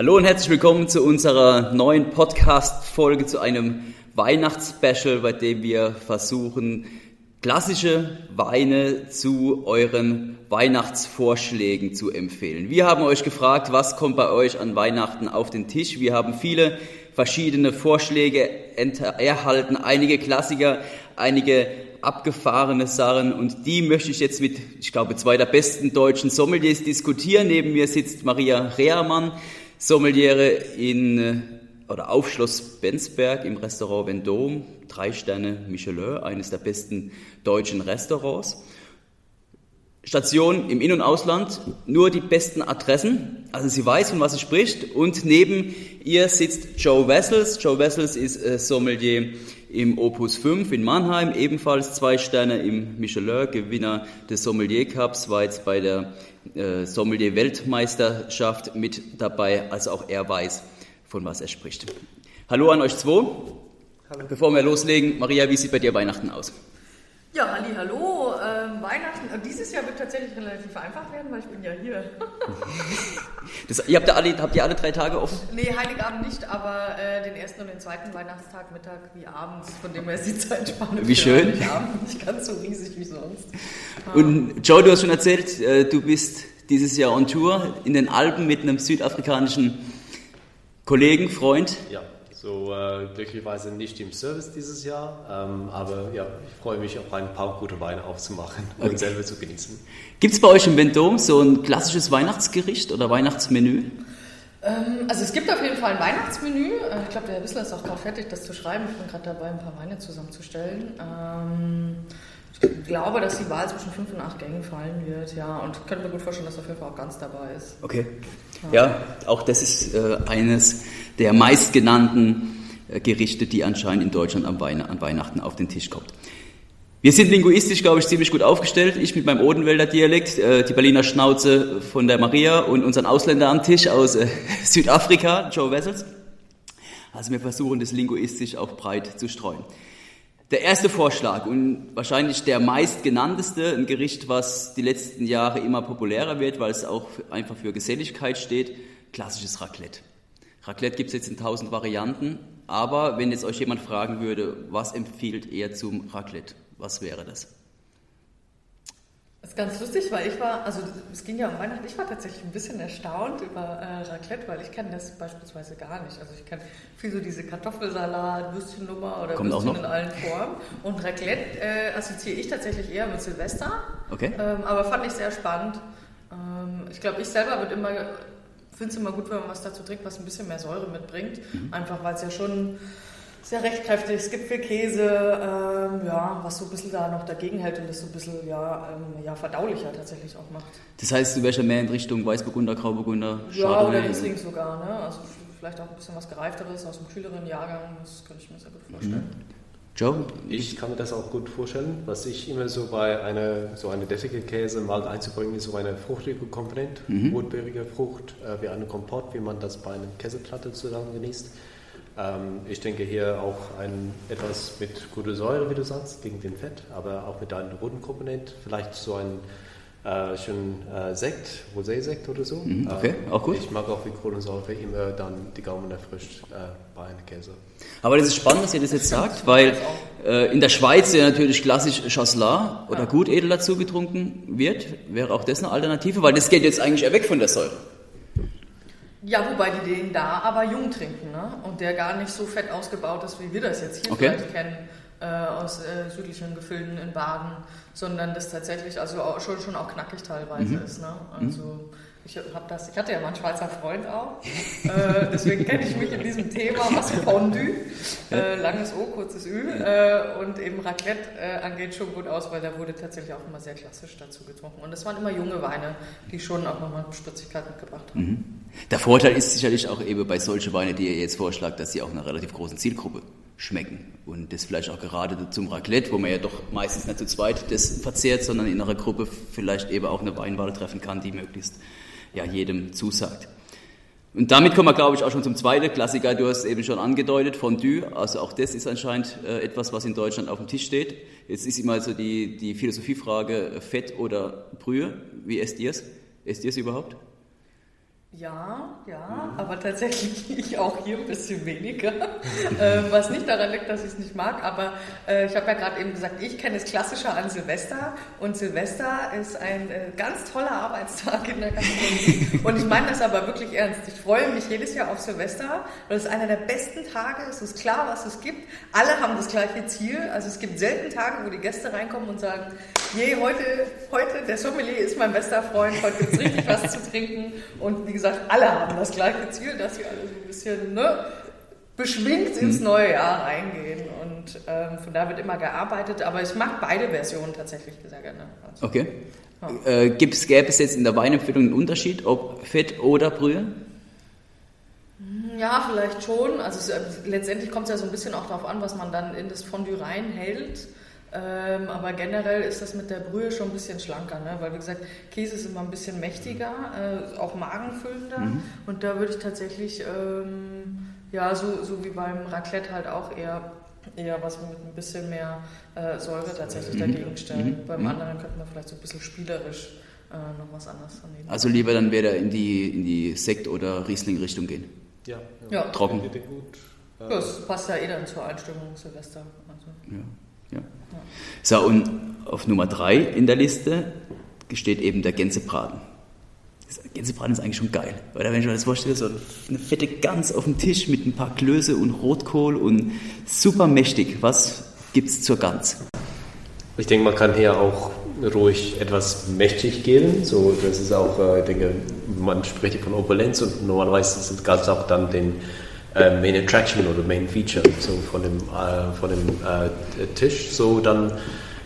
Hallo und herzlich willkommen zu unserer neuen Podcast-Folge, zu einem Weihnachtsspecial, bei dem wir versuchen, klassische Weine zu euren Weihnachtsvorschlägen zu empfehlen. Wir haben euch gefragt, was kommt bei euch an Weihnachten auf den Tisch. Wir haben viele verschiedene Vorschläge erhalten, einige Klassiker, einige abgefahrene Sachen und die möchte ich jetzt mit, ich glaube, zwei der besten deutschen Sommeliers diskutieren. Neben mir sitzt Maria Rehrmann, Sommeliere in äh, oder auf Schloss Bensberg im Restaurant Vendôme, drei Sterne Michelin, eines der besten deutschen Restaurants. Station im In- und Ausland, nur die besten Adressen. Also sie weiß, von was sie spricht. Und neben ihr sitzt Joe Wessels. Joe Wessels ist äh, Sommelier im Opus 5 in Mannheim, ebenfalls zwei Sterne im Michelin, Gewinner des Sommelier Cups, war jetzt bei der äh, Sommelier-Weltmeisterschaft mit dabei, also auch er weiß, von was er spricht. Hallo an euch zwei. Hallo. Bevor wir loslegen, Maria, wie sieht bei dir Weihnachten aus? Ja, halli, hallo. Ähm, Weihnachten, äh, dieses Jahr wird tatsächlich relativ einfach werden, weil ich bin ja hier. das, ihr habt, ja alle, habt ihr alle drei Tage offen? Nee, Heiligabend nicht, aber äh, den ersten und den zweiten Weihnachtstag, Mittag wie abends, von dem her ist die Zeitspanne wie schön. Heiligabend nicht ganz so riesig wie sonst. Und Joe, du hast schon erzählt, äh, du bist dieses Jahr on Tour in den Alpen mit einem südafrikanischen Kollegen, Freund. Ja. So äh, glücklicherweise nicht im Service dieses Jahr, ähm, aber ja, ich freue mich auch ein paar gute Weine aufzumachen und okay. selber zu genießen. Gibt es bei euch im Vendôme so ein klassisches Weihnachtsgericht oder Weihnachtsmenü? Ähm, also es gibt auf jeden Fall ein Weihnachtsmenü. Äh, ich glaube, der Herr Wissler ist auch gerade fertig, das zu schreiben. Ich bin gerade dabei, ein paar Weine zusammenzustellen. Ähm, ich glaube, dass die Wahl zwischen fünf und acht Gängen fallen wird, ja. Und ich könnte mir gut vorstellen, dass auf jeden Fall auch ganz dabei ist. Okay. Ja, ja auch das ist äh, eines der meistgenannten äh, Gerichte, die anscheinend in Deutschland an, Weihn an Weihnachten auf den Tisch kommt. Wir sind linguistisch, glaube ich, ziemlich gut aufgestellt. Ich mit meinem Odenwälder Dialekt, äh, die Berliner Schnauze von der Maria und unseren Ausländer am Tisch aus äh, Südafrika, Joe Wessels. Also wir versuchen das linguistisch auch breit zu streuen. Der erste Vorschlag und wahrscheinlich der meistgenannteste, ein Gericht, was die letzten Jahre immer populärer wird, weil es auch einfach für Geselligkeit steht, klassisches Raclette. Raclette gibt es jetzt in tausend Varianten, aber wenn jetzt euch jemand fragen würde, was empfiehlt ihr zum Raclette, was wäre das? Das ist ganz lustig, weil ich war, also es ging ja um Weihnachten, ich war tatsächlich ein bisschen erstaunt über äh, Raclette, weil ich kenne das beispielsweise gar nicht. Also ich kenne viel so diese Kartoffelsalat, Würstchennummer oder Kommt Würstchen in allen Formen. Und Raclette äh, assoziiere ich tatsächlich eher mit Silvester. Okay. Ähm, aber fand ich sehr spannend. Ähm, ich glaube, ich selber würde immer, finde es immer gut, wenn man was dazu trinkt, was ein bisschen mehr Säure mitbringt. Mhm. Einfach weil es ja schon sehr recht kräftig. Es gibt viel Käse, ähm, ja, was so ein bisschen da noch dagegen hält und das so ein bisschen ja, ähm, ja, verdaulicher tatsächlich auch macht. Das heißt, du wärst ja mehr in Richtung Weißburgunder, Grauburgunder, Ja, oder Riesling sogar. Ne? Also vielleicht auch ein bisschen was Gereifteres aus einem kühleren Jahrgang. Das könnte ich mir sehr gut vorstellen. Mhm. Joe? Ich kann mir das auch gut vorstellen. Was ich immer so bei einer so eine deftige Käse mal einzubringen, ist so eine fruchtige Komponente, mhm. rotbeerige Frucht, äh, wie eine Kompott, wie man das bei einer Käseplatte zusammen genießt. Ähm, ich denke hier auch ein, etwas mit guter Säure, wie du sagst, gegen den Fett, aber auch mit einem roten Komponent, vielleicht so ein äh, schön äh, Sekt, Rosé-Sekt oder so. Mhm, okay, äh, auch gut. Ich mag auch wie Kohlensäure immer dann die Gaumen erfrischt äh, bei einem Käse. Aber das ist spannend, dass ihr das jetzt sagt, weil äh, in der Schweiz ja natürlich klassisch Chasselas oder ja. Gutedel dazu getrunken wird. Wäre auch das eine Alternative, weil das geht jetzt eigentlich eher weg von der Säure. Ja, wobei die den da aber jung trinken ne? und der gar nicht so fett ausgebaut ist, wie wir das jetzt hier okay. vielleicht kennen äh, aus äh, südlichen Gefilden in Baden, sondern das tatsächlich also auch, schon, schon auch knackig teilweise mhm. ist. Ne? Also mhm. ich, hab das, ich hatte ja mal einen Schweizer Freund auch, äh, deswegen kenne ich mich in diesem Thema, was Fondue, äh, langes O, kurzes Ü äh, und eben Raclette äh, angeht schon gut aus, weil da wurde tatsächlich auch immer sehr klassisch dazu getrunken. Und es waren immer junge Weine, die schon auch nochmal Spritzigkeit mitgebracht haben. Mhm. Der Vorteil ist sicherlich auch eben bei solchen Weinen, die ihr jetzt vorschlagt, dass sie auch einer relativ großen Zielgruppe schmecken. Und das vielleicht auch gerade zum Raclette, wo man ja doch meistens nicht zu zweit das verzehrt, sondern in einer Gruppe vielleicht eben auch eine Weinwahl treffen kann, die möglichst ja, jedem zusagt. Und damit kommen wir, glaube ich, auch schon zum zweiten Klassiker. Du hast es eben schon angedeutet, Fondue. Also auch das ist anscheinend äh, etwas, was in Deutschland auf dem Tisch steht. Jetzt ist immer so die, die Philosophiefrage, Fett oder Brühe. Wie esst ihr es? Esst ihr es überhaupt? Ja, ja, mhm. aber tatsächlich ich auch hier ein bisschen weniger. äh, was nicht daran liegt, dass ich es nicht mag, aber äh, ich habe ja gerade eben gesagt, ich kenne es klassischer an Silvester und Silvester ist ein äh, ganz toller Arbeitstag in der Gastronomie. und ich meine das aber wirklich ernst. Ich freue mich jedes Jahr auf Silvester, weil es einer der besten Tage ist. Es ist klar, was es gibt. Alle haben das gleiche Ziel. Also es gibt selten Tage, wo die Gäste reinkommen und sagen, je, heute, heute, der Sommelier ist mein bester Freund, heute gibt es richtig was zu trinken und wie gesagt, alle haben das gleiche Ziel, dass sie alle so ein bisschen ne, beschwingt ins mhm. neue Jahr reingehen. Und ähm, von da wird immer gearbeitet. Aber ich mag beide Versionen tatsächlich sehr gerne. Also, okay. Ja. Äh, gibt's, gäbe es jetzt in der Weinempfehlung einen Unterschied, ob Fett oder Brühe? Ja, vielleicht schon. Also es, äh, letztendlich kommt es ja so ein bisschen auch darauf an, was man dann in das Fondue reinhält. Ähm, aber generell ist das mit der Brühe schon ein bisschen schlanker, ne? weil wie gesagt, Käse ist immer ein bisschen mächtiger, äh, auch magenfüllender. Mhm. Und da würde ich tatsächlich, ähm, ja, so, so wie beim Raclette halt auch eher, eher was mit ein bisschen mehr äh, Säure tatsächlich mhm. dagegen stellen. Mhm. Beim mhm. anderen könnte man vielleicht so ein bisschen spielerisch äh, noch was anderes daneben. Also lieber dann wieder in die, in die Sekt- oder Riesling-Richtung gehen. Ja, ja. ja. trocken. Gut. Ja, das passt ja eh dann zur Einstimmung Silvester. Also. Ja. Ja. So, und auf Nummer 3 in der Liste steht eben der Gänsebraten. Gänsebraten ist eigentlich schon geil. Oder wenn ich mir das vorstelle, so eine fette Gans auf dem Tisch mit ein paar Klöße und Rotkohl und super mächtig. Was gibt es zur Gans? Ich denke, man kann hier auch ruhig etwas mächtig gehen. So, das ist auch, äh, ich denke, man spricht hier von Opulenz und normalerweise das Gans auch dann den äh, Main Attraction oder Main Feature so von dem, äh, von dem äh, Tisch. So dann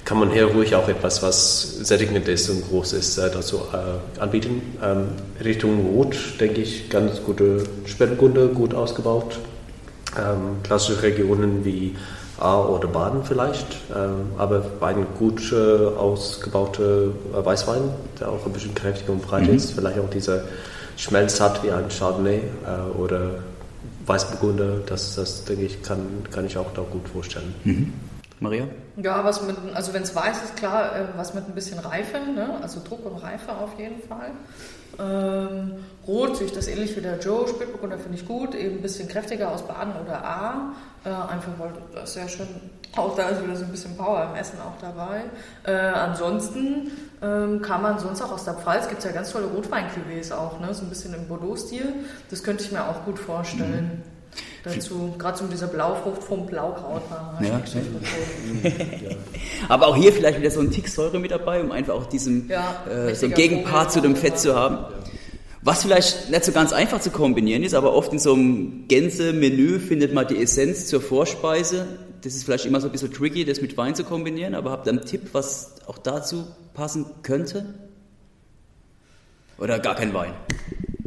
kann man hier ruhig auch etwas, was sättigend ist und groß ist, äh, dazu äh, anbieten. Ähm, Richtung Rot, denke ich, ganz gute Spätburgunder, gut ausgebaut. Ähm, klassische Regionen wie A oder Baden vielleicht, ähm, aber beiden gut äh, ausgebaute äh, Weißwein, der auch ein bisschen kräftiger und breit mhm. ist, vielleicht auch dieser Schmelz hat wie ein Chardonnay äh, oder Weißburgunder, das, das denke ich, kann, kann ich auch da gut vorstellen. Mhm. Maria? Ja, was mit, also wenn es weiß ist, klar, äh, was mit ein bisschen Reife, ne? also Druck und Reife auf jeden Fall. Ähm, Rot sehe ich das ähnlich wie der Joe, Spätburgunder finde ich gut, eben ein bisschen kräftiger aus Baden oder A, äh, einfach weil das ist sehr schön, auch da ist wieder so ein bisschen Power im Essen auch dabei. Äh, ansonsten ähm, kann man sonst auch aus der Pfalz, gibt es ja ganz tolle rotwein auch, ne? so ein bisschen im Bordeaux-Stil, das könnte ich mir auch gut vorstellen. Mhm dazu, gerade so dieser Blaufrucht vom Blaukraut. Ja. Aber auch hier vielleicht wieder so ein Tick Säure mit dabei, um einfach auch diesen ja, äh, so Gegenpart zu dem Fett zu haben. Was vielleicht nicht so ganz einfach zu kombinieren ist, aber oft in so einem Gänse-Menü findet man die Essenz zur Vorspeise. Das ist vielleicht immer so ein bisschen tricky, das mit Wein zu kombinieren, aber habt ihr einen Tipp, was auch dazu passen könnte? Oder gar kein Wein?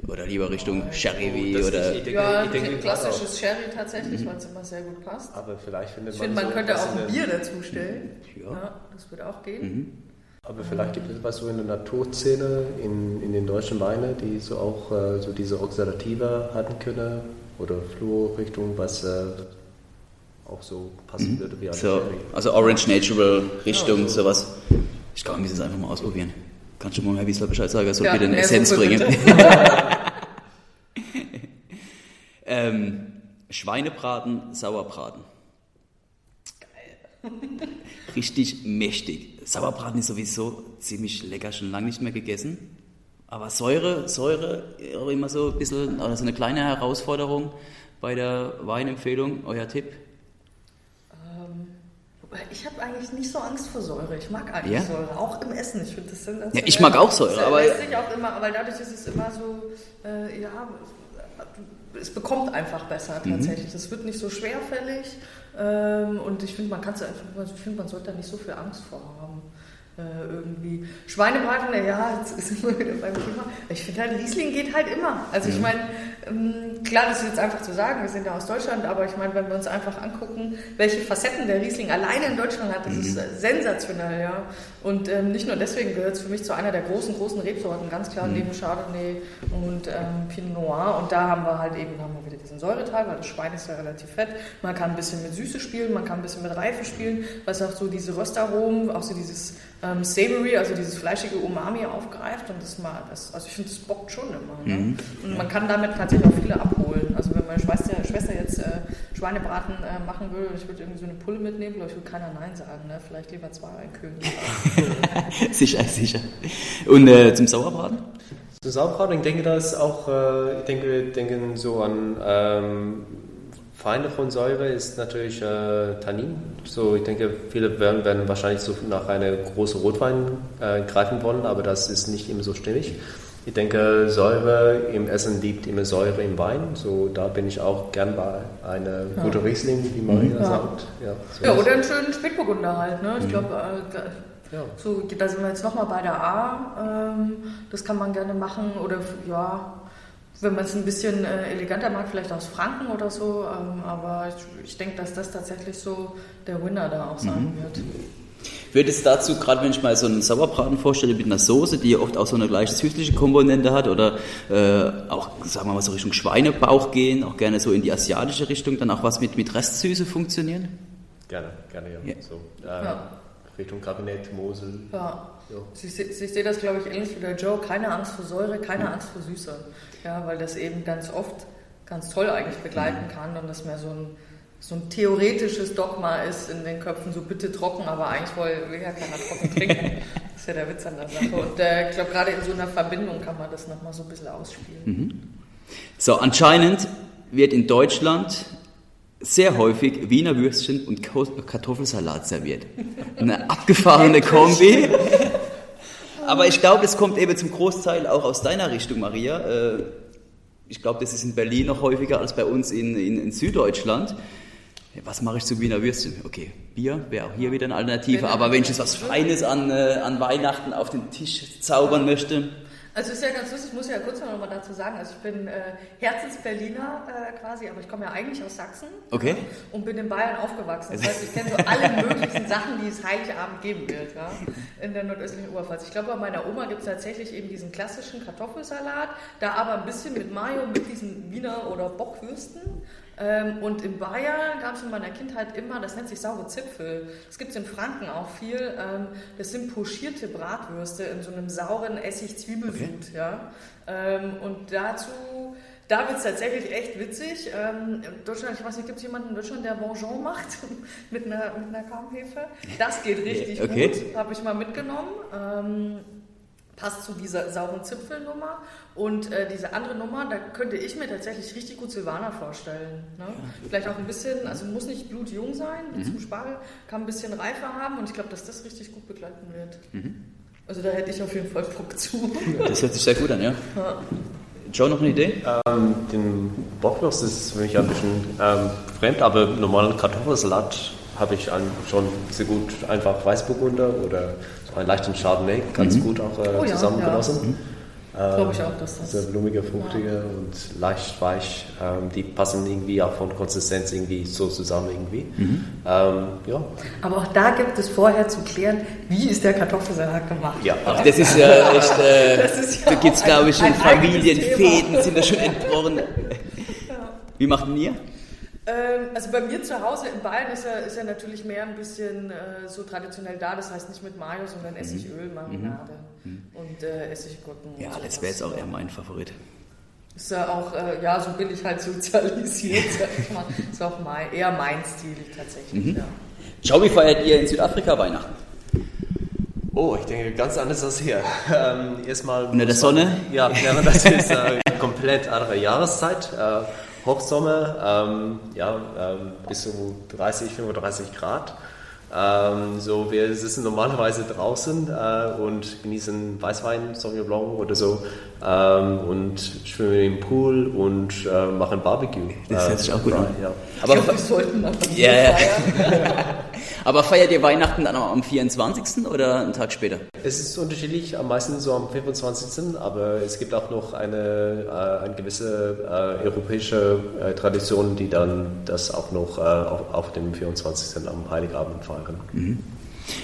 Oder lieber Richtung Sherry wie oder. Ich, ich denke, ja, ich denke, klassisches Sherry tatsächlich, mhm. weil es immer sehr gut passt. Aber vielleicht findet ich man. Ich finde, man könnte auch ein Bier dazu stellen. Ja. ja. das würde auch gehen. Mhm. Aber vielleicht gibt es was so in der Naturszene, in, in den deutschen Weinen, die so auch äh, so diese Oxidative hatten können oder Fluorrichtung, was äh, auch so passen mhm. würde wie so. Also Orange Natural Richtung, ja, so. sowas. Ich glaube, wir müssen es einfach mal ausprobieren. Kannst du mal Herr Wiesler Bescheid sagen, er soll ja, bitte eine Essenz bringen. ähm, Schweinebraten, Sauerbraten. Geil. Richtig mächtig. Sauerbraten ist sowieso ziemlich lecker, schon lange nicht mehr gegessen. Aber Säure, Säure, immer so ein bisschen, also eine kleine Herausforderung bei der Weinempfehlung. Euer Tipp? Ich habe eigentlich nicht so Angst vor Säure. Ich mag eigentlich ja? Säure, auch im Essen. Ich finde das sensationell. Ja, ich mag auch Säure, aber. auch immer, aber dadurch ist es immer so, äh, ja, es bekommt einfach besser mhm. tatsächlich. Es mhm. wird nicht so schwerfällig ähm, und ich finde, man kann es einfach, ich finde, man sollte da nicht so viel Angst vor haben. Äh, irgendwie. Schweinebraten, ja, jetzt ist immer wieder beim Thema. Ich finde halt, Riesling geht halt immer. Also ich meine, klar, das ist jetzt einfach zu sagen, wir sind ja aus Deutschland, aber ich meine, wenn wir uns einfach angucken, welche Facetten der Riesling alleine in Deutschland hat, das mhm. ist äh, sensationell, ja. Und ähm, nicht nur deswegen gehört es für mich zu einer der großen, großen Rebsorten, ganz klar, mhm. neben Chardonnay und ähm, Pinot Noir. Und da haben wir halt eben, haben wir wieder diesen Säureteil, weil das Schwein ist ja relativ fett. Man kann ein bisschen mit Süße spielen, man kann ein bisschen mit Reife spielen, was auch so diese Röstaromen, auch so dieses ähm, Savory, also dieses fleischige Umami aufgreift und das mal, das, also ich finde, das bockt schon immer. Ne? Mhm. Und man kann damit tatsächlich auch viele abholen. Also wenn meine Schwester, Schwester jetzt äh, Schweinebraten äh, machen würde und ich würde irgendwie so eine Pulle mitnehmen, glaube ich, würde keiner Nein sagen. Ne? Vielleicht lieber zwei Küken. sicher, sicher. Und äh, zum Sauerbraten? Zum Sauerbraten, ich denke, da ist auch, äh, ich denke, wir denken so an ähm, Feinde von Säure ist natürlich äh, Tannin. So, ich denke, viele werden, werden wahrscheinlich so nach einer großen Rotwein äh, greifen wollen, aber das ist nicht immer so stimmig. Ich denke, Säure im Essen liebt immer Säure im Wein. So, da bin ich auch gern bei einer ja. guten Riesling, wie Maria ja. sagt. Ja, so ja oder einen schönen Spätburgunder halt. Ne? Ich mhm. glaube, äh, ja. so, da sind wir jetzt nochmal bei der A. Ähm, das kann man gerne machen. Oder ja, wenn man es ein bisschen äh, eleganter mag, vielleicht aus Franken oder so. Ähm, aber ich, ich denke, dass das tatsächlich so der Winner da auch sein mhm. wird. Wird es dazu, gerade wenn ich mal so einen Sauerbraten vorstelle mit einer Soße, die ja oft auch so eine gleiche süßliche Komponente hat oder äh, auch, sagen wir mal, so Richtung Schweinebauch gehen, auch gerne so in die asiatische Richtung, dann auch was mit, mit Restsüße funktionieren? Gerne, gerne, ja. ja. So, äh, ja. Richtung Kabinett, Mosel. Ja. Ja. Ich, ich, ich sehe das, glaube ich, ähnlich wie der Joe. Keine Angst vor Säure, keine mhm. Angst vor Süße. Ja, weil das eben ganz oft ganz toll eigentlich begleiten mhm. kann und das mehr so ein, so ein theoretisches Dogma ist in den Köpfen, so bitte trocken, aber eigentlich will ja keiner trocken trinken. das ist ja der Witz an der Sache. Und äh, ich glaube, gerade in so einer Verbindung kann man das nochmal so ein bisschen ausspielen. Mhm. So, anscheinend wird in Deutschland sehr häufig Wiener Würstchen und Kartoffelsalat serviert. Eine abgefahrene Kombi. Aber ich glaube, es kommt eben zum Großteil auch aus deiner Richtung, Maria. Äh, ich glaube, das ist in Berlin noch häufiger als bei uns in, in, in Süddeutschland. Was mache ich zu Wiener Würstchen? Okay, Bier wäre auch hier wieder eine Alternative. Aber wenn ich jetzt was Feines an, äh, an Weihnachten auf den Tisch zaubern möchte, also ist ja ganz lustig, ich muss ja kurz noch mal dazu sagen, also ich bin äh, Herzensberliner äh, quasi, aber ich komme ja eigentlich aus Sachsen okay. und bin in Bayern aufgewachsen. Das heißt, ich kenne so alle möglichen Sachen, die es Heiligabend geben wird ja, in der nordöstlichen Oberpfalz. Ich glaube, bei meiner Oma gibt es tatsächlich eben diesen klassischen Kartoffelsalat, da aber ein bisschen mit Mayo, mit diesen Wiener oder Bockwürsten. Ähm, und in Bayern gab es in meiner Kindheit immer, das nennt sich saure Zipfel. Das gibt es in Franken auch viel. Ähm, das sind pochierte Bratwürste in so einem sauren Essig-Zwiebelsud. Okay. Ja? Ähm, und dazu da wird es tatsächlich echt witzig. Ähm, in Deutschland, ich weiß nicht, gibt es jemanden in Deutschland, der Bonjon macht mit einer, mit einer Kaumhefe? Das geht richtig okay. gut, habe ich mal mitgenommen. Ähm, passt zu dieser sauren Zipfelnummer. Und äh, diese andere Nummer, da könnte ich mir tatsächlich richtig gut Silvana vorstellen. Ne? Ja. Vielleicht auch ein bisschen, also muss nicht blutjung sein, wie mhm. zum Spargel, kann ein bisschen reifer haben und ich glaube, dass das richtig gut begleiten wird. Mhm. Also da hätte ich auf jeden Fall Bock zu. Das hört sich sehr gut an, ja. ja. Joe, noch eine Idee? Ähm, den Bockwurst ist für mich ein bisschen ähm, fremd, aber normalen Kartoffelsalat habe ich schon sehr gut einfach Weißburgunder oder leichten Chardonnay ganz mhm. gut auch äh, oh, zusammengenossen. Ja. Mhm. Glaube ich auch, dass das. Sehr blumige, fruchtige ja. und leicht weich. Ähm, die passen irgendwie auch von Konsistenz irgendwie so zusammen irgendwie. Mhm. Ähm, ja. Aber auch da gibt es vorher zu klären, wie ist der Kartoffelsalat gemacht. Ja, Ach, das ist ja echt. Äh, ja da gibt es, glaube ich, schon Familienfäden, sind da schon entbrochen. Ja. Wie macht ihr? Ähm, also bei mir zu Hause in Bayern ist er, ist er natürlich mehr ein bisschen äh, so traditionell da. Das heißt nicht mit Mayo, sondern mhm. Essigöl, Marinade mhm. und äh, Essiggurken. Ja, das wäre jetzt auch eher mein Favorit. Ist ja auch, äh, ja, so bin ich halt sozialisiert, sag ich mal. Ist auch mein, eher mein Stil tatsächlich, mhm. ja. Schau, wie feiert ihr in Südafrika Weihnachten? Oh, ich denke ganz anders als hier. Ähm, erstmal. Unter der Sonne? Ja, ja das ist äh, komplett andere Jahreszeit. Äh, Hochsommer, ähm, ja, ähm, bis zu 30, 35 Grad. Ähm, so, wir sitzen normalerweise draußen äh, und genießen Weißwein, Sauvignon Blanc oder so ähm, und schwimmen im Pool und äh, machen Barbecue. Das hört sich auch gut an. Ja. Aber ich glaub, wir sollten mal ja. Aber feiert ihr Weihnachten dann am 24. oder einen Tag später? Es ist unterschiedlich, am meisten so am 25. Aber es gibt auch noch eine, äh, eine gewisse äh, europäische äh, Tradition, die dann das auch noch äh, auf, auf, dem 24. am Heiligabend feiern. Mhm.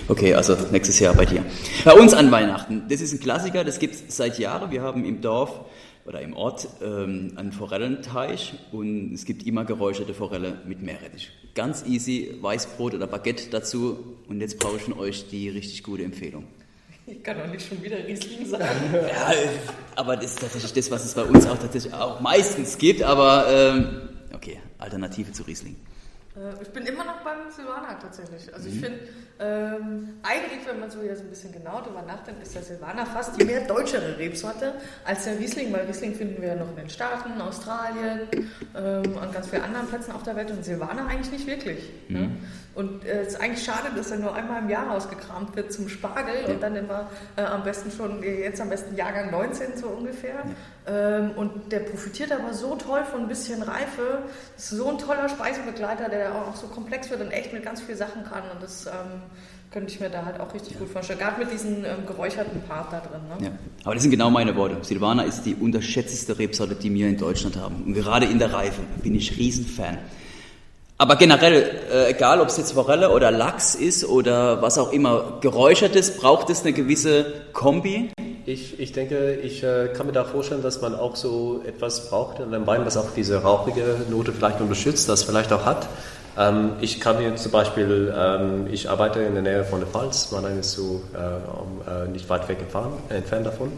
Okay, also nächstes Jahr bei dir. Bei uns an Weihnachten, das ist ein Klassiker, das gibt es seit Jahren. Wir haben im Dorf oder im Ort ähm, einen Forellenteich und es gibt immer geräucherte Forelle mit Meerrettich. ganz easy Weißbrot oder Baguette dazu. Und jetzt brauche ich von euch die richtig gute Empfehlung. Ich kann doch nicht schon wieder Riesling sagen. ja, aber das ist tatsächlich das, was es bei uns auch tatsächlich auch meistens gibt. Aber ähm, okay, Alternative zu Riesling. Äh, ich bin immer noch beim Silvaner tatsächlich. Also ich mhm. finde, ähm, eigentlich, wenn man so jetzt ein bisschen genau darüber nachdenkt, ist der Silvaner fast die mehr deutschere Rebsorte als der Riesling, weil Riesling finden wir ja noch in den Staaten, Australien ähm, und ganz vielen anderen Plätzen auf der Welt und Silvaner eigentlich nicht wirklich. Ne? Mhm. Ne? Und äh, es ist eigentlich schade, dass er nur einmal im Jahr rausgekramt wird zum Spargel und dann immer äh, am besten schon, jetzt am besten Jahrgang 19 so ungefähr. Ähm, und der profitiert aber so toll von ein bisschen Reife. Das ist so ein toller Speisebegleiter, der auch so komplex wird und echt mit ganz vielen Sachen kann. Und das ähm, könnte ich mir da halt auch richtig ja. gut vorstellen. Gerade mit diesem ähm, geräucherten Part da drin. Ne? Ja. Aber das sind genau meine Worte. Silvana ist die unterschätzteste Rebsorte, die wir in Deutschland haben. Und gerade in der Reife bin ich Riesenfan. Aber generell, äh, egal ob es jetzt Forelle oder Lachs ist oder was auch immer, geräuchertes, braucht es eine gewisse Kombi? Ich, ich denke, ich äh, kann mir da vorstellen, dass man auch so etwas braucht in einem Wein, was auch diese rauchige Note vielleicht unterstützt, das vielleicht auch hat. Ähm, ich kann mir zum Beispiel, ähm, ich arbeite in der Nähe von der Pfalz, Mannheim ist so äh, äh, nicht weit weg gefahren, entfernt davon.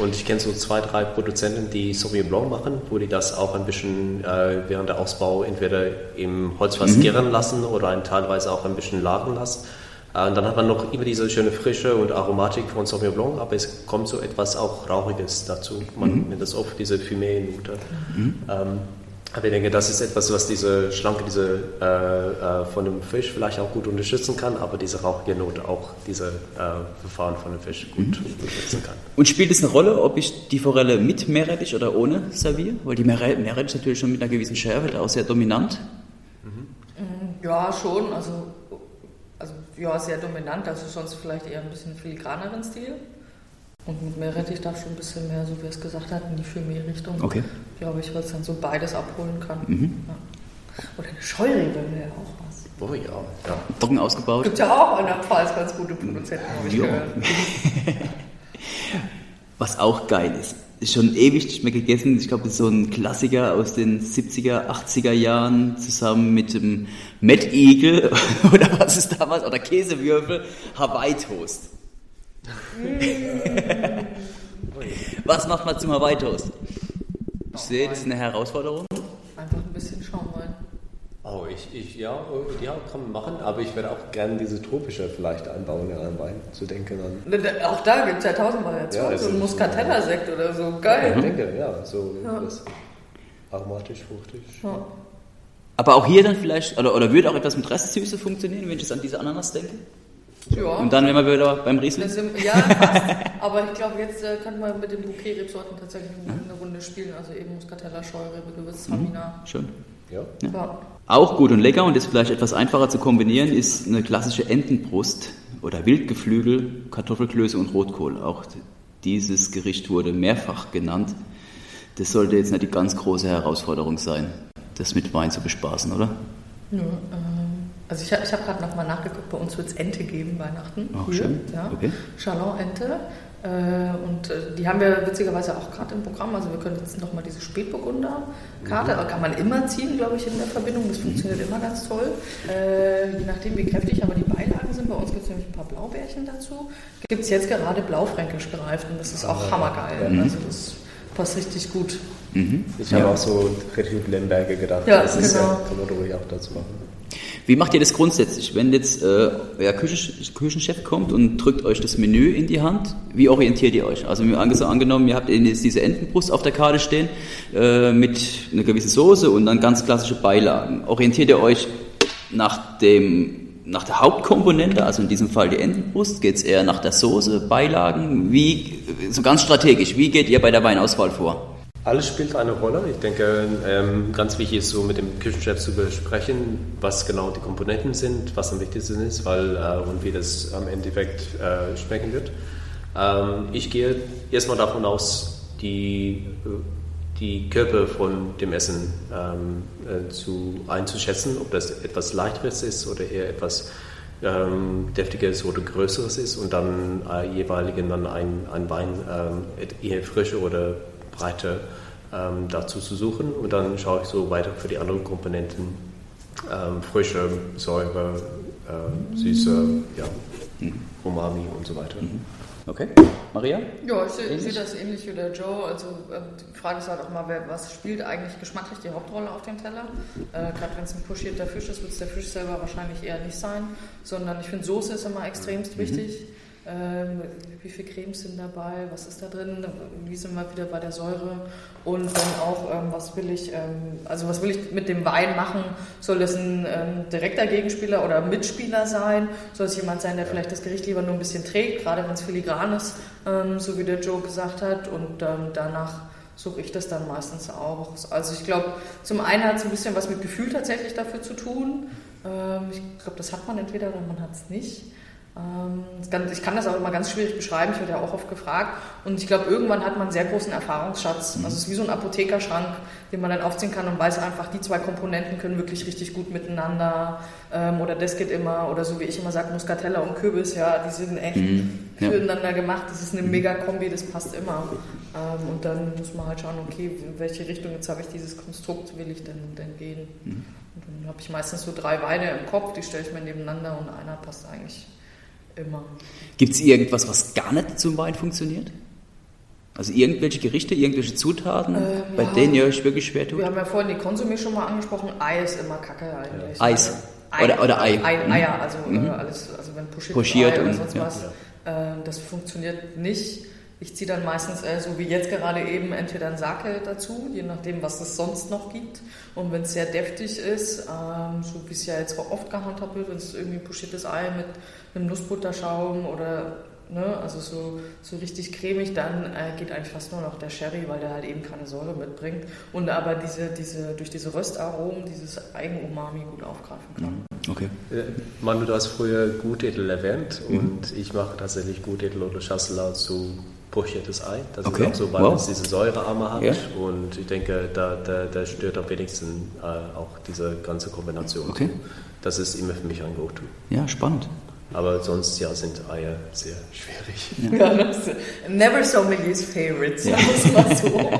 Und ich kenne so zwei, drei Produzenten, die Sauvignon Blanc machen, wo die das auch ein bisschen äh, während der Ausbau entweder im Holzfass mhm. gären lassen oder ein, teilweise auch ein bisschen lagern lassen. Äh, und dann hat man noch immer diese schöne Frische und Aromatik von Sauvignon Blanc, aber es kommt so etwas auch Rauchiges dazu. Man mhm. nennt das oft diese Fumé-Note. Mhm. Ähm, aber ich denke, das ist etwas, was diese Schlanke, diese äh, äh, von dem Fisch vielleicht auch gut unterstützen kann, aber diese rauchige Note auch diese äh, Verfahren von dem Fisch gut mhm. unterstützen kann. Und spielt es eine Rolle, ob ich die Forelle mit Meerrettich oder ohne serviere? Weil die Meerrettich natürlich schon mit einer gewissen Schärfe auch sehr dominant. Mhm. Ja, schon. Also, also ja, sehr dominant. Also sonst vielleicht eher ein bisschen filigraneren Stil. Und mit Meerrettich darf schon ein bisschen mehr, so wie er es gesagt hat, in die Filmie-Richtung. Okay. Glaube ich, weil es dann so beides abholen kann. Mhm. Ja. Oder eine Scheurebe wäre ja auch was. Oh ja, ja. Trocken ausgebaut. Gibt ja auch an der Pfalz ganz gute Produzenten. Ja. was auch geil ist. Ist schon ewig nicht mehr gegessen. Ich glaube, das ist so ein Klassiker aus den 70er, 80er Jahren zusammen mit dem Mettigel oder was ist damals, oder Käsewürfel, Hawaii Toast. Was macht man zum Hawaii-Toast? Ich sehe, das ist eine Herausforderung. Einfach ein bisschen Schaumwein. Oh, ich, ich, ja, ja, kann man machen, aber ich würde auch gerne diese tropische vielleicht einbauen in einen Wein, zu denken an. Auch da gibt es ja tausend Variationen, ja, so ein Muscatella-Sekt oder so, geil. Ich denke, ja, so ja. aromatisch, fruchtig. Ja. Aber auch hier dann vielleicht, oder, oder würde auch etwas mit Restsüße funktionieren, wenn ich jetzt an diese Ananas denke? Ja. Und dann wären wir wieder beim Riesling? Sind, ja, fast. Aber ich glaube, jetzt äh, könnte man mit den Bouquet-Rebsorten tatsächlich eine, eine Runde spielen. Also eben Muscatella, Scheurebe, Gewürztraminer. Mhm. Schön. Ja. ja. Auch gut und lecker und ist vielleicht etwas einfacher zu kombinieren, ist eine klassische Entenbrust oder Wildgeflügel, Kartoffelklöße und Rotkohl. Auch dieses Gericht wurde mehrfach genannt. Das sollte jetzt nicht die ganz große Herausforderung sein, das mit Wein zu bespaßen, oder? Ja, äh also ich, ich habe gerade nochmal nachgeguckt, bei uns wird es Ente geben Weihnachten. Ach, hier, schön. Ja. Okay. Chalon-Ente. Äh, und äh, die haben wir witzigerweise auch gerade im Programm. Also wir können jetzt nochmal diese Spätburgunder-Karte, mhm. kann man immer ziehen, glaube ich, in der Verbindung. Das funktioniert mhm. immer ganz toll. Äh, je nachdem, wie kräftig aber die Beilagen sind. Bei uns gibt es nämlich ein paar Blaubeerchen dazu. Gibt es jetzt gerade blaufränkisch gereift und das ist auch ah, hammergeil. Mhm. Also das passt richtig gut. Mhm. Ich habe auch so richtig Lemberge gedacht. Ja, das genau. ist ja, genau. kann man ruhig auch dazu machen. Wie macht ihr das grundsätzlich? Wenn jetzt äh, euer Küchenchef kommt und drückt euch das Menü in die Hand, wie orientiert ihr euch? Also angenommen, ihr habt jetzt diese Entenbrust auf der Karte stehen äh, mit einer gewissen Soße und dann ganz klassische Beilagen. Orientiert ihr euch nach dem nach der Hauptkomponente, also in diesem Fall die Entenbrust, geht es eher nach der Soße, Beilagen? Wie, so ganz strategisch, wie geht ihr bei der Weinauswahl vor? Alles spielt eine Rolle. Ich denke, ähm, ganz wichtig ist so mit dem Küchenchef zu besprechen, was genau die Komponenten sind, was am wichtigsten ist, weil äh, und wie das am Endeffekt äh, schmecken wird. Ähm, ich gehe erstmal davon aus, die, die Körper von dem Essen ähm, äh, zu, einzuschätzen, ob das etwas leichteres ist oder eher etwas deftiges oder größeres ist und dann äh, jeweiligen dann ein, ein Wein ähm, eher frische oder Breite ähm, dazu zu suchen und dann schaue ich so weiter für die anderen Komponenten, ähm, frische Säure, äh, süße, ja. Umami und so weiter. Mhm. Okay. Maria? Ja, ich sehe seh das ähnlich wie der Joe. Also äh, die Frage ist halt auch mal, wer, was spielt eigentlich geschmacklich die Hauptrolle auf dem Teller? Äh, Gerade wenn es ein pochierter Fisch ist, wird es der Fisch selber wahrscheinlich eher nicht sein, sondern ich finde Soße ist immer extremst mhm. Ähm, wie viele Cremes sind dabei, was ist da drin, wie sind wir wieder bei der Säure? Und dann auch, ähm, was will ich, ähm, also was will ich mit dem Wein machen, soll das ein ähm, direkter Gegenspieler oder Mitspieler sein, soll es jemand sein, der vielleicht das Gericht lieber nur ein bisschen trägt, gerade wenn es filigran ist, ähm, so wie der Joe gesagt hat? Und ähm, danach suche ich das dann meistens auch. Also ich glaube, zum einen hat es ein bisschen was mit Gefühl tatsächlich dafür zu tun, ich glaube, das hat man entweder oder man hat es nicht. Ähm, ich kann das auch immer ganz schwierig beschreiben, ich werde ja auch oft gefragt. Und ich glaube, irgendwann hat man einen sehr großen Erfahrungsschatz. Also es ist wie so ein Apothekerschrank, den man dann aufziehen kann und weiß einfach, die zwei Komponenten können wirklich richtig gut miteinander. Ähm, oder das geht immer, oder so wie ich immer sage, Muscatella und Kürbis, ja, die sind echt mhm. ja. füreinander gemacht. Das ist eine mhm. mega Kombi, das passt immer. Ähm, und dann muss man halt schauen, okay, in welche Richtung jetzt habe ich dieses Konstrukt, will ich denn, denn gehen. Mhm. Und dann habe ich meistens so drei Weine im Kopf, die stelle ich mir nebeneinander und einer passt eigentlich Immer. Gibt es irgendwas, was gar nicht zum Wein funktioniert? Also irgendwelche Gerichte, irgendwelche Zutaten, äh, bei ja. denen ihr euch wirklich schwer tut? Wir haben ja vorhin die Konsumé schon mal angesprochen. Ei ist immer kacke eigentlich. Ja. Eis. Ei. Oder, oder Ei. Ei mhm. Eier, also mhm. Äh, alles, also wenn pochiert, pochiert Ei oder sonst ja. was, äh, das funktioniert nicht. Ich ziehe dann meistens, äh, so wie jetzt gerade eben, entweder ein Sake dazu, je nachdem, was es sonst noch gibt. Und wenn es sehr deftig ist, ähm, so wie es ja jetzt oft gehandhabt wird, wenn es irgendwie ein pochiertes Ei mit einem Nussbutterschaum oder ne, also so, so richtig cremig, dann äh, geht eigentlich fast nur noch der Sherry, weil der halt eben keine Säure mitbringt und aber diese, diese, durch diese Röstaromen dieses Eigenumami gut aufgreifen kann. Mhm. Okay. Äh, Manu, du hast früher Gutedel erwähnt mhm. und ich mache tatsächlich Gutedel oder Chasselas zu pochiertes Ei. Das okay. ist auch so, weil wow. es diese Säurearme hat. Ja. Und ich denke, da, da, da stört am wenigsten äh, auch diese ganze Kombination. Okay. Das ist immer für mich ein Go-To. Ja, spannend. Aber sonst ja, sind Eier sehr schwierig. Ja, never somebody's favorites, ja. so.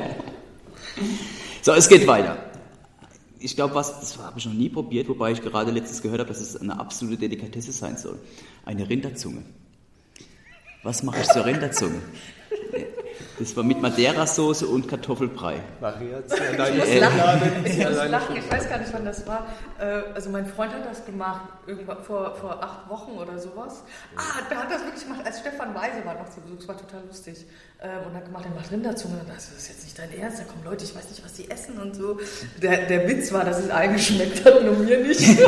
so, es geht weiter. Ich glaube, was, das habe ich noch nie probiert, wobei ich gerade letztens gehört habe, dass es eine absolute Delikatesse sein soll. Eine Rinderzunge. Was mache ich zur Rinderzunge? Das war mit Madeira-Soße und Kartoffelbrei. Maria, ich muss lachen. Ich muss lachen. Ich weiß gar nicht, wann das war. Äh, also mein Freund hat das gemacht, irgendwann vor, vor acht Wochen oder sowas. Ah, der hat das wirklich gemacht, als Stefan Weise war noch zu Besuch. Das war total lustig. Ähm, und hat gemacht, er macht Rinderzunge. Das ist jetzt nicht dein Ernst. Da kommen Leute, ich weiß nicht, was die essen und so. Der, der Witz war, dass es eingeschmeckt hat, nur mir nicht.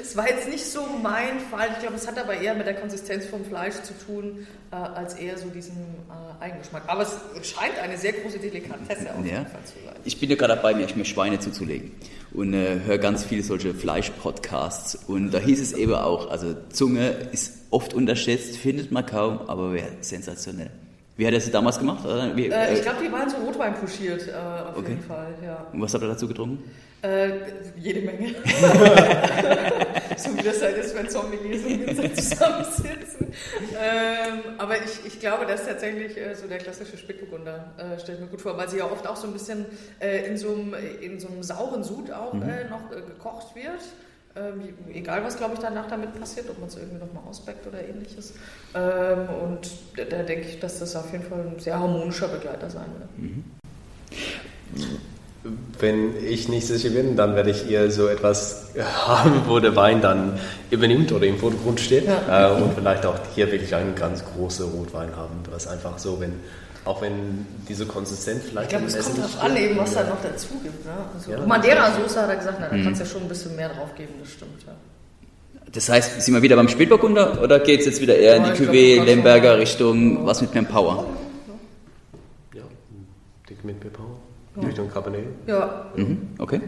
Es war jetzt nicht so mein Fall. Ich glaube, es hat aber eher mit der Konsistenz vom Fleisch zu tun, äh, als eher so diesen äh, Eigengeschmack. Aber es scheint eine sehr große Delikatesse auf jeden Fall zu sein. Ich bin ja gerade dabei, mir Schweine zuzulegen und äh, höre ganz viele solche Fleisch-Podcasts. Und da hieß es eben auch, also Zunge ist oft unterschätzt, findet man kaum, aber wäre sensationell. Wie hat er es damals gemacht? Wie, äh, ich glaube, die waren so Rotwein puschiert, äh, auf okay. jeden Fall. Ja. Und was habt ihr dazu getrunken? Äh, jede Menge. so wie das halt ist, wenn Sommeliers und zusammensitzen. Ähm, aber ich, ich glaube, das ist tatsächlich äh, so der klassische Spätburgunder, äh, stelle ich mir gut vor, weil sie ja oft auch so ein bisschen äh, in, so einem, in so einem sauren Sud auch mhm. Äh, noch äh, gekocht wird. Ähm, egal, was, glaube ich, danach damit passiert, ob man es irgendwie nochmal ausbeckt oder ähnliches. Ähm, und da, da, denke ich, dass das auf jeden Fall ein sehr harmonischer Begleiter sein wird. Mhm. Wenn ich nicht sicher bin, dann werde ich eher so etwas haben, wo der Wein dann übernimmt oder im Vordergrund steht. Ja. Äh, und vielleicht auch hier wirklich einen ganz großen Rotwein haben, was einfach so, wenn auch wenn diese Konsistenz vielleicht. Ich glaube, es kommt darauf an, eben, was ja. da noch dazu gibt. Ne? Also ja, Madeira-Soße hat er gesagt, na, da mhm. kannst du ja schon ein bisschen mehr drauf geben, das stimmt. Ja. Das heißt, sind wir wieder beim Spätburgunder oder geht es jetzt wieder eher in die Cuvée, Lemberger Richtung, was mit mehr Power? Ja, dick mit mehr Power. Richtung Cabernet. Ja. Mhm, okay.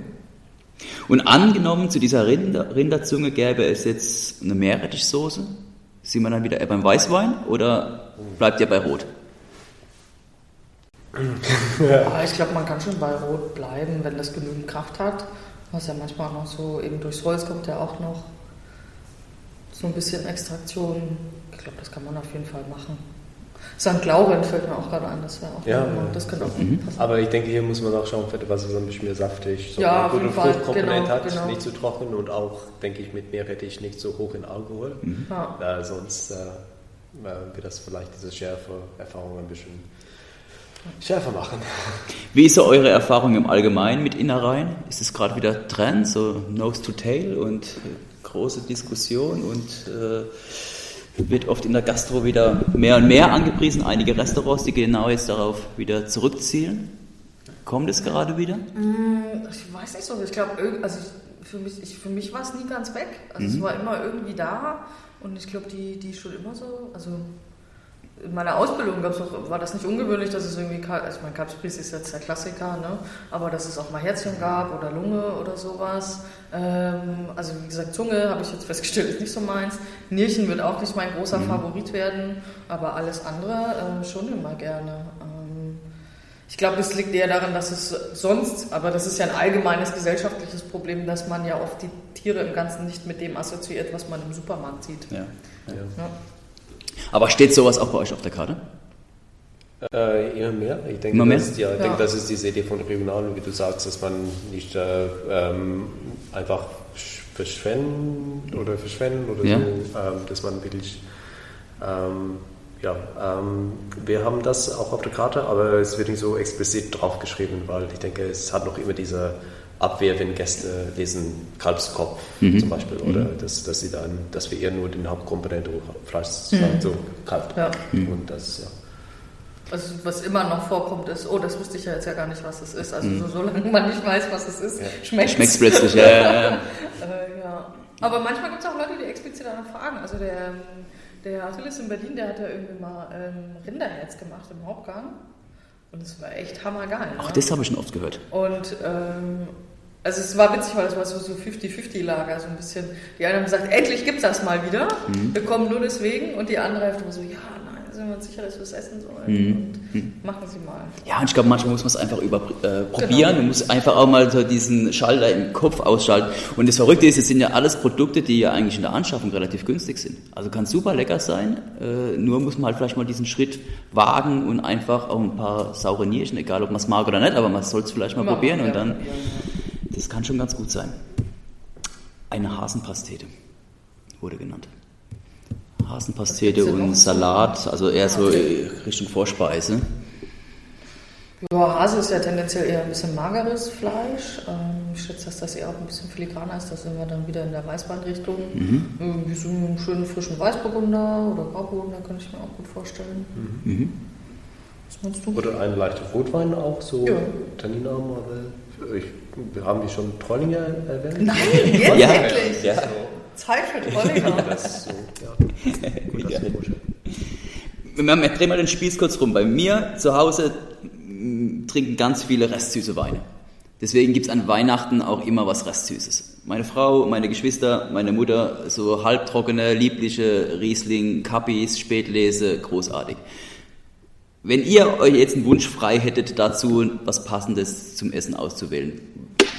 Und angenommen, zu dieser Rinder, Rinderzunge gäbe es jetzt eine Meerrettichsoße, sind wir dann wieder eher beim Weißwein oder bleibt ihr bei Rot? Ja. Ich glaube, man kann schon bei Rot bleiben, wenn das genügend Kraft hat. Was ja manchmal noch so, eben durchs Holz kommt ja auch noch so ein bisschen Extraktion. Ich glaube, das kann man auf jeden Fall machen. St. Laurent fällt mir auch gerade an, das wäre auch ja, ja, das könnte auch mhm. passen. Aber ich denke, hier muss man auch schauen, was so ein bisschen mehr saftig, so ja, eine gute Fruchtkomponente genau, hat, genau. nicht zu trocken und auch, denke ich, mit Meerrettich nicht so hoch in Alkohol. Mhm. Ja. Äh, sonst äh, wird das vielleicht diese Schärfe-Erfahrung ein bisschen schärfer machen. Wie ist so eure Erfahrung im Allgemeinen mit Innereien? Ist es gerade wieder Trend, so Nose to Tail und große Diskussion und äh, wird oft in der Gastro wieder mehr und mehr angepriesen. Einige Restaurants, die genau jetzt darauf wieder zurückzielen. Kommt es gerade wieder? Mm, ich weiß nicht so. Ich glaube, also für mich, ich, für mich war es nie ganz weg. Also mhm. es war immer irgendwie da und ich glaube, die, die schon immer so, also in meiner Ausbildung gab's auch, war das nicht ungewöhnlich, dass es irgendwie, also mein Kalbspries ist jetzt der Klassiker, ne? aber dass es auch mal Herzchen gab oder Lunge oder sowas. Ähm, also wie gesagt, Zunge habe ich jetzt festgestellt, ist nicht so meins. Nierchen wird auch nicht mein großer mhm. Favorit werden, aber alles andere äh, schon immer gerne. Ähm, ich glaube, es liegt eher daran, dass es sonst, aber das ist ja ein allgemeines gesellschaftliches Problem, dass man ja oft die Tiere im Ganzen nicht mit dem assoziiert, was man im Supermarkt sieht. Ja. ja. ja. Aber steht sowas auch bei euch auf der Karte? Äh, immer mehr. Ich denke, immer mehr? Das, ja, ich ja. denke, das ist diese Idee von Regional, wie du sagst, dass man nicht äh, ähm, einfach verschwenden oder verschwenden oder ja. so, ähm, dass man wirklich ähm, ja, ähm, wir haben das auch auf der Karte, aber es wird nicht so explizit draufgeschrieben, weil ich denke, es hat noch immer diese Abwehr, wenn Gäste lesen Kalbskopf mhm. zum Beispiel, oder mhm. dass, dass sie dann, dass wir eher nur den Hauptkomponente Fleisch mhm. so Kalb. Ja. Und das, ja. Also was immer noch vorkommt ist, oh, das wusste ich ja jetzt ja gar nicht, was es ist. Also mhm. so, solange man nicht weiß, was es ist, ja. schmeckt es. plötzlich, ja. ja, ja. äh, ja. Aber manchmal gibt es auch Leute, die explizit danach fragen. Also der, der Achilles in Berlin, der hat ja irgendwie mal ähm, Rinderherz gemacht im Hauptgang. Und es war echt hammergeil. Ach, ne? das habe ich schon oft gehört. Und ähm, also es war witzig, weil es war so 50-50-Lager, so ein bisschen. Die einen haben gesagt, endlich gibt es das mal wieder. Mhm. Wir kommen nur deswegen. Und die andere Hälfte war so, ja, nein, sind wir uns sicher, dass wir es essen sollen. Mhm. Und mhm. machen Sie mal. Ja, und ich glaube, manchmal muss man es einfach über, äh, probieren. Genau. Man muss einfach auch mal so diesen Schalter im Kopf ausschalten. Und das Verrückte ist, es sind ja alles Produkte, die ja eigentlich in der Anschaffung relativ günstig sind. Also kann super lecker sein. Äh, nur muss man halt vielleicht mal diesen Schritt wagen und einfach auch ein paar saure Nierchen, egal ob man es mag oder nicht, aber man soll es vielleicht mal Machen, probieren und dann... Ja, das kann schon ganz gut sein. Eine Hasenpastete wurde genannt. Hasenpastete und Salat, also eher so Richtung Vorspeise. Ja, Hase ist ja tendenziell eher ein bisschen mageres Fleisch. Ähm, ich schätze, dass das eher auch ein bisschen filigraner ist. Da sind wir dann wieder in der Weißweinrichtung. Mhm. Wie so einen schönen frischen Weißburgunder oder Grauburgunder kann ich mir auch gut vorstellen. Mhm. mhm. Was meinst du? Oder ein leichter Rotwein auch, so ja. tanninarm, aber ich wir haben die schon Trollinger erwähnt? Nein, jetzt ja, endlich. Ja. Zeit für Trollinger. das ist so, ja. Gut, das ja. Wir drehen mal den Spieß kurz rum. Bei mir zu Hause trinken ganz viele restsüße Weine. Deswegen gibt es an Weihnachten auch immer was Restsüßes. Meine Frau, meine Geschwister, meine Mutter, so halbtrockene, liebliche Riesling, Kappis, Spätlese, großartig. Wenn ihr euch jetzt einen Wunsch frei hättet dazu, was Passendes zum Essen auszuwählen,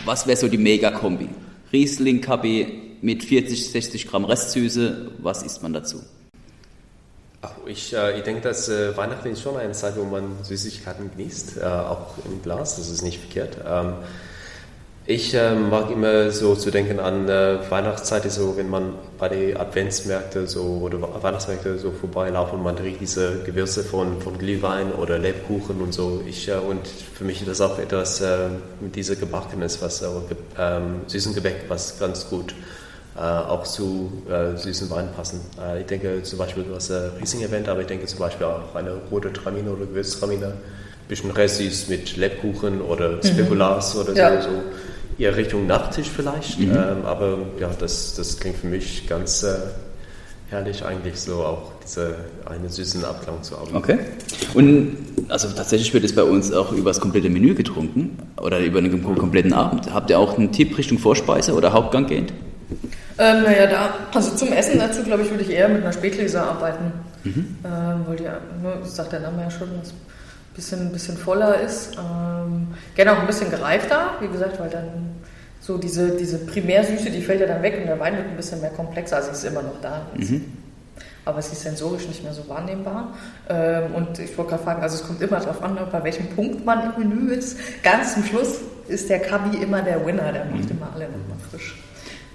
was wäre so die Mega-Kombi? Riesling Kabi mit 40, 60 Gramm Restsüße, was isst man dazu? Ich, äh, ich denke, dass äh, Weihnachten ist schon eine Zeit, wo man Süßigkeiten genießt, äh, auch im Glas, das ist nicht verkehrt. Ähm, ich äh, mag immer so zu denken an äh, Weihnachtszeit, so wenn man bei den Adventsmärkten so oder Weihnachtsmärkte so vorbeilaufen und man riecht diese Gewürze von, von Glühwein oder Lebkuchen und so. Ich, äh, und für mich ist das auch etwas äh, mit dieser Gebackenes, was ähm, süßen Gebäck, was ganz gut äh, auch zu äh, süßen Wein passen. ich denke zum Beispiel, du hast Riesling erwähnt, aber ich denke zum Beispiel auch eine rote Tramine oder Gewürztramine, ein bisschen Ressis mit Lebkuchen oder Spekulars mhm. oder ja. so. Eher Richtung Nachtisch vielleicht, mhm. ähm, aber ja, das, das klingt für mich ganz äh, herrlich eigentlich so auch diese eine süßen Abklang zu haben. Okay. Und also tatsächlich wird es bei uns auch über das komplette Menü getrunken oder über einen kompletten Abend. Habt ihr auch einen Tipp Richtung Vorspeise oder Hauptgang gehend? Ähm, naja, da, also zum Essen dazu, glaube ich, würde ich eher mit einer Spätlese arbeiten. Mhm. Ähm, weil die, ne, das sagt der Name ja schon, das bisschen, bisschen voller ist. Ähm, gerne auch ein bisschen gereifter, wie gesagt, weil dann so diese, diese Primärsüße, die fällt ja dann weg und der Wein wird ein bisschen mehr komplexer, also ist immer noch da. Mhm. aber sie ist sensorisch nicht mehr so wahrnehmbar. Ähm, und ich wollte gerade fragen, also es kommt immer darauf an, bei welchem Punkt man im Menü ist. Ganz zum Schluss ist der Kabi immer der Winner, der macht mhm. immer alle nochmal frisch.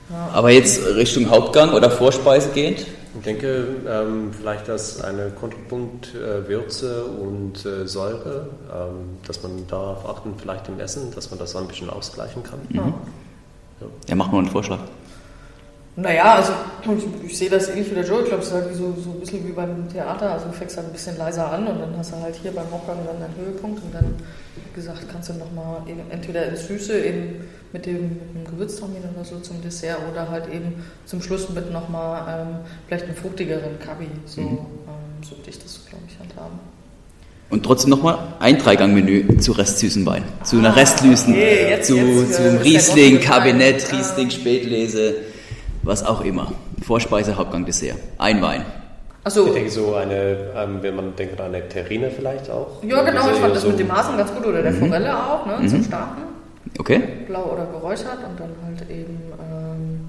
Ja. Aber jetzt Richtung Hauptgang oder Vorspeise geht? Ich denke, ähm, vielleicht, dass eine Kontrapunkt äh, Würze und äh, Säure, ähm, dass man darauf achten, vielleicht im Essen, dass man das so ein bisschen ausgleichen kann. Mhm. Ja. ja, mach mal einen Vorschlag. Naja, also ich, ich, sehe das ähnlich wie der Joe. Ich glaube, es ist halt so, so ein bisschen wie beim Theater. Also du fängst halt ein bisschen leiser an und dann hast du halt hier beim Hockern dann einen Höhepunkt und dann, wie gesagt, kannst du nochmal entweder ins Süße in, mit, dem, mit dem Gewürztraminer oder so zum Dessert oder halt eben zum Schluss mit nochmal ähm, vielleicht einen fruchtigeren Kabi. So, mhm. ähm, so würde ich das, glaube ich, handhaben. Und trotzdem nochmal ein Dreigangmenü zu restsüßen Wein. Zu einer ah, Restlüsen, okay, zu, jetzt, zum äh, Riesling, Kabinett, Riesling, Spätlese was auch immer. Vorspeise, Hauptgang, Dessert. Ein Wein. Achso. Ich denke so eine, ähm, wenn man denkt an eine Terrine vielleicht auch. Ja, genau, ich fand das so mit dem Hasen ganz gut oder der mhm. Forelle auch, ne, mhm. zum Starten. Okay. Blau oder geräuchert und dann halt eben. Ähm,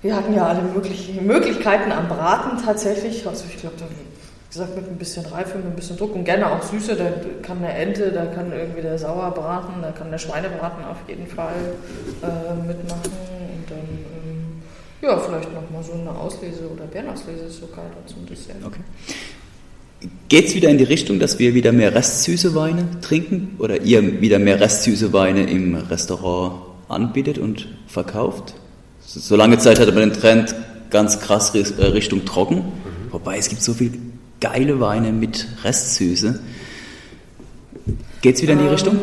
wir hatten ja alle möglichen Möglichkeiten am Braten tatsächlich. Also ich glaube, wie gesagt, mit ein bisschen Reife, mit ein bisschen Druck und gerne auch Süße. Da kann eine Ente, da kann irgendwie der Sauerbraten, da kann der Schweinebraten auf jeden Fall äh, mitmachen. Und dann ja, vielleicht nochmal so eine Auslese oder Bärenauslese sogar dazu ein bisschen. Okay. Geht es wieder in die Richtung, dass wir wieder mehr restsüße Weine trinken oder ihr wieder mehr restsüße Weine im Restaurant anbietet und verkauft? So lange Zeit hatte man den Trend ganz krass äh, Richtung trocken, mhm. wobei es gibt so viele geile Weine mit Restsüße. Geht es wieder in die ähm, Richtung?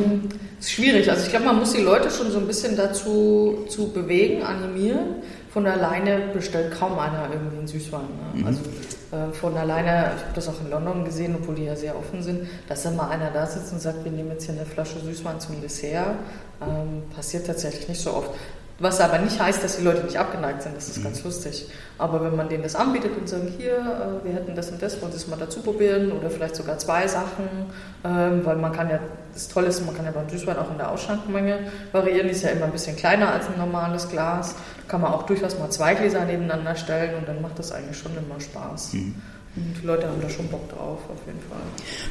Ist schwierig. Also ich glaube, man muss die Leute schon so ein bisschen dazu zu bewegen, animieren von alleine bestellt kaum einer irgendwie einen Süßwein. Ne? Mhm. Also von alleine, ich habe das auch in London gesehen, obwohl die ja sehr offen sind, dass dann mal einer da sitzt und sagt, wir nehmen jetzt hier eine Flasche Süßwein zum Dessert. Ähm, passiert tatsächlich nicht so oft. Was aber nicht heißt, dass die Leute nicht abgeneigt sind, das ist mhm. ganz lustig. Aber wenn man denen das anbietet und sagt, hier, äh, wir hätten das und das, wollen Sie es mal dazu probieren oder vielleicht sogar zwei Sachen, ähm, weil man kann ja, das Tolle ist, man kann ja beim Süßwein auch in der Ausschankmenge variieren, die ist ja immer ein bisschen kleiner als ein normales Glas. Da kann man auch durchaus mal zwei Gläser nebeneinander stellen und dann macht das eigentlich schon immer Spaß. Mhm. Und die Leute haben da schon Bock drauf, auf jeden Fall.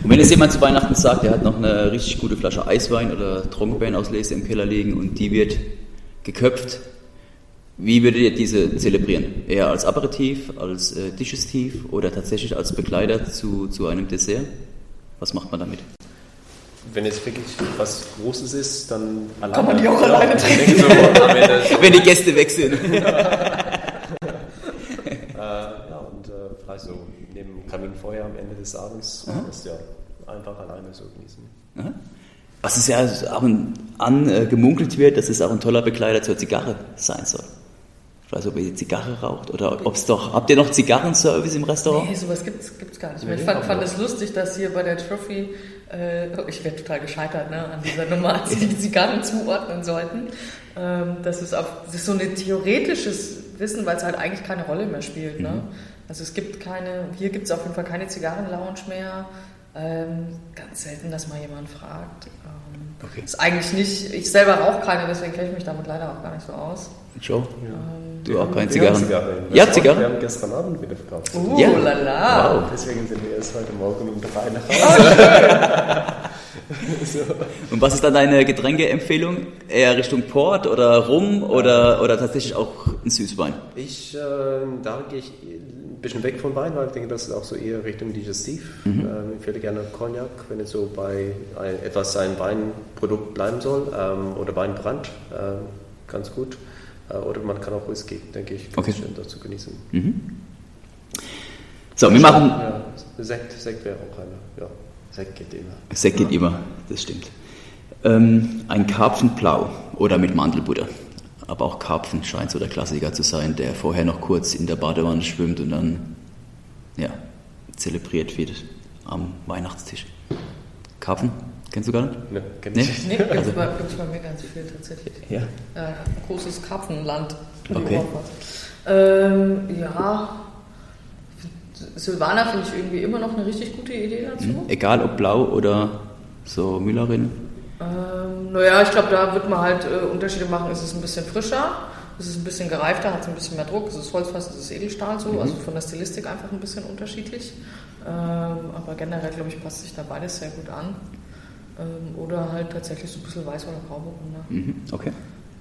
Und wenn jetzt jemand zu Weihnachten sagt, er hat noch eine richtig gute Flasche Eiswein oder Trockenbeerenauslese im Keller liegen und die wird geköpft. Wie würdet ihr diese zelebrieren? Eher als Aperitif, als äh, Digestiv oder tatsächlich als Begleiter zu, zu einem Dessert? Was macht man damit? Wenn es wirklich was Großes ist, dann alleine. Kann man die auch ja, alleine trinken? So, Wenn die Gäste weg sind. äh, ja, und äh, vielleicht so neben Kaminfeuer am Ende des Abends, Aha. das ja einfach alleine so genießen. Aha. Was es ja auch angemunkelt wird, dass es auch ein toller Begleiter zur Zigarre sein soll. Ich weiß nicht, ob ihr Zigarre raucht oder ob es doch. Habt ihr noch Zigarrenservice im Restaurant? Nee, sowas gibt es gar nicht mehr. Ich fand, fand es lustig, dass hier bei der Trophy, äh, ich werde total gescheitert ne, an dieser Nummer, als sie die Zigarren zuordnen sollten. Ähm, das, ist auf, das ist so ein theoretisches Wissen, weil es halt eigentlich keine Rolle mehr spielt. Ne? Mhm. Also es gibt keine, hier gibt es auf jeden Fall keine Zigarrenlounge mehr. Ähm, ganz selten, dass mal jemand fragt. Ähm, okay. Ist eigentlich nicht, ich selber rauche keine, deswegen kenne ich mich damit leider auch gar nicht so aus. Joe? Ja. Ähm, du auch keine Zigarren? Zigarren. Ja, Zigarren. Wir haben gestern Abend wieder verkauft. Oh, ja. lala. Wow. Deswegen sind wir erst heute Morgen um drei nach Hause. so. Und was ist dann deine Getränkeempfehlung? Eher Richtung Port oder Rum oder, oder tatsächlich auch ein Süßwein? Ich, äh, da gehe ich bisschen weg von Wein, weil ich denke, das ist auch so eher Richtung Digestiv. Mhm. Ähm, ich würde gerne Cognac, wenn es so bei ein, etwas ein Weinprodukt bleiben soll ähm, oder Weinbrand, äh, ganz gut. Äh, oder man kann auch Whisky, denke ich, ganz okay. schön dazu genießen. Mhm. So, wir machen. Ja, Sekt, Sekt wäre auch einer. Ja, Sekt geht immer. Sekt geht immer, das stimmt. Ähm, ein Karpfenblau oder mit Mandelbutter aber auch Karpfen scheint so der Klassiker zu sein, der vorher noch kurz in der Badewanne schwimmt und dann ja, zelebriert wird am Weihnachtstisch. Karpfen? Kennst du gar nicht? Ne, kenn ich nicht. Nee, gibt es also, bei, bei, mir ganz viel tatsächlich. Ja. Äh, großes Karpfenland. Okay. Ähm, ja, Silvana finde ich irgendwie immer noch eine richtig gute Idee dazu. Mhm. Egal ob blau oder so Müllerin. Ähm, naja, ich glaube, da wird man halt äh, Unterschiede machen. Ist es ein bisschen frischer Es ist ein bisschen gereifter, hat ein bisschen mehr Druck. Es ist Holzfass, es ist Edelstahl so, mhm. also von der Stilistik einfach ein bisschen unterschiedlich. Ähm, aber generell, glaube ich, passt sich da beides sehr gut an. Ähm, oder halt tatsächlich so ein bisschen weiß oder grau mhm, Okay.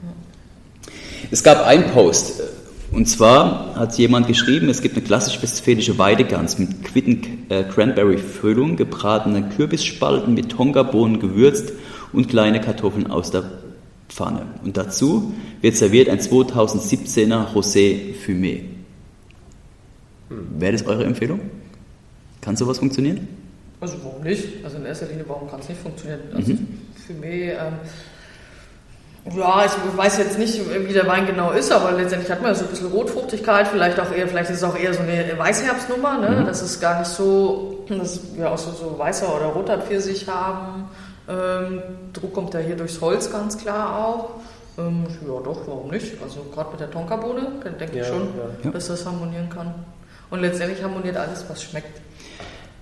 Ja. Es gab einen Post, und zwar hat jemand geschrieben, es gibt eine klassisch westfälische Weidegans mit Quitten äh, Cranberry Füllung, gebratene Kürbisspalten mit Tongabohnen gewürzt und kleine Kartoffeln aus der Pfanne. Und dazu wird serviert ein 2017er Rosé Fumé. Wäre das eure Empfehlung? Kann sowas funktionieren? Also warum nicht? Also in erster Linie, warum kann es nicht funktionieren? Also mhm. Fumé, ähm, ja, ich weiß jetzt nicht, wie der Wein genau ist, aber letztendlich hat man so ein bisschen Rotfruchtigkeit, vielleicht auch eher, vielleicht ist es auch eher so eine Weißherbstnummer, ne? Mhm. Das ist gar nicht so, dass wir auch so, so weißer oder roter Pfirsich haben. Ähm, Druck kommt ja hier durchs Holz ganz klar auch. Ähm, ja, doch, warum nicht? Also gerade mit der Tonkabohne, denke ja, ich schon, ja. dass das harmonieren kann. Und letztendlich harmoniert alles, was schmeckt.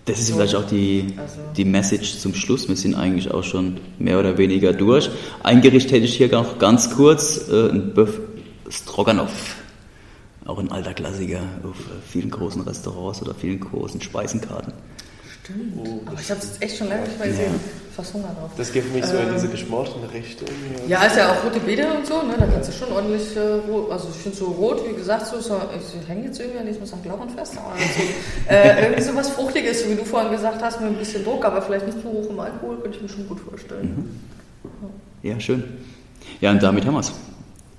Das ist so. vielleicht auch die, also. die Message zum Schluss. Wir sind eigentlich auch schon mehr oder weniger durch. Ein Gericht hätte ich hier noch ganz kurz, äh, ein Bœuf Stroganoff. Auch ein alter Klassiker auf vielen großen Restaurants oder vielen großen Speisenkarten. Stimmt. Oh, Aber ich habe es jetzt echt schon lange nicht mehr gesehen. Ja. Fast Hunger drauf. Das gibt mich so ähm, in diese geschmorten Richtung. Ja, ist ja auch rote Beete und so, ne? Da kannst du schon ordentlich, äh, also ich finde so rot, wie gesagt, so, so ich hänge jetzt irgendwie an diesem St. Glauben fest, aber so, äh, irgendwie so was Fruchtiges, wie du vorhin gesagt hast, mit ein bisschen Druck, aber vielleicht nicht so hoch im Alkohol, könnte ich mir schon gut vorstellen. Mhm. Ja, schön. Ja, und damit haben wir es.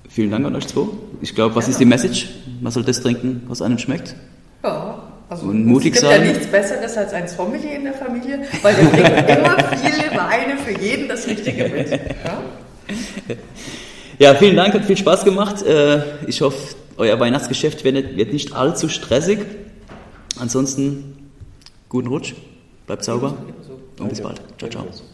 Vielen Dank an euch zwei. Ich glaube, was ja. ist die Message? Man soll das trinken, was einem schmeckt. Ja. Also und mutig sein. Es gibt ja nichts Besseres als ein Sommelier in der Familie, weil der bringt immer viele Weine für jeden das Richtige mit. Ja? ja, vielen Dank, hat viel Spaß gemacht. Äh, ich hoffe, euer Weihnachtsgeschäft wird nicht allzu stressig. Ansonsten guten Rutsch, bleibt sauber und bis bald. Ciao, ciao.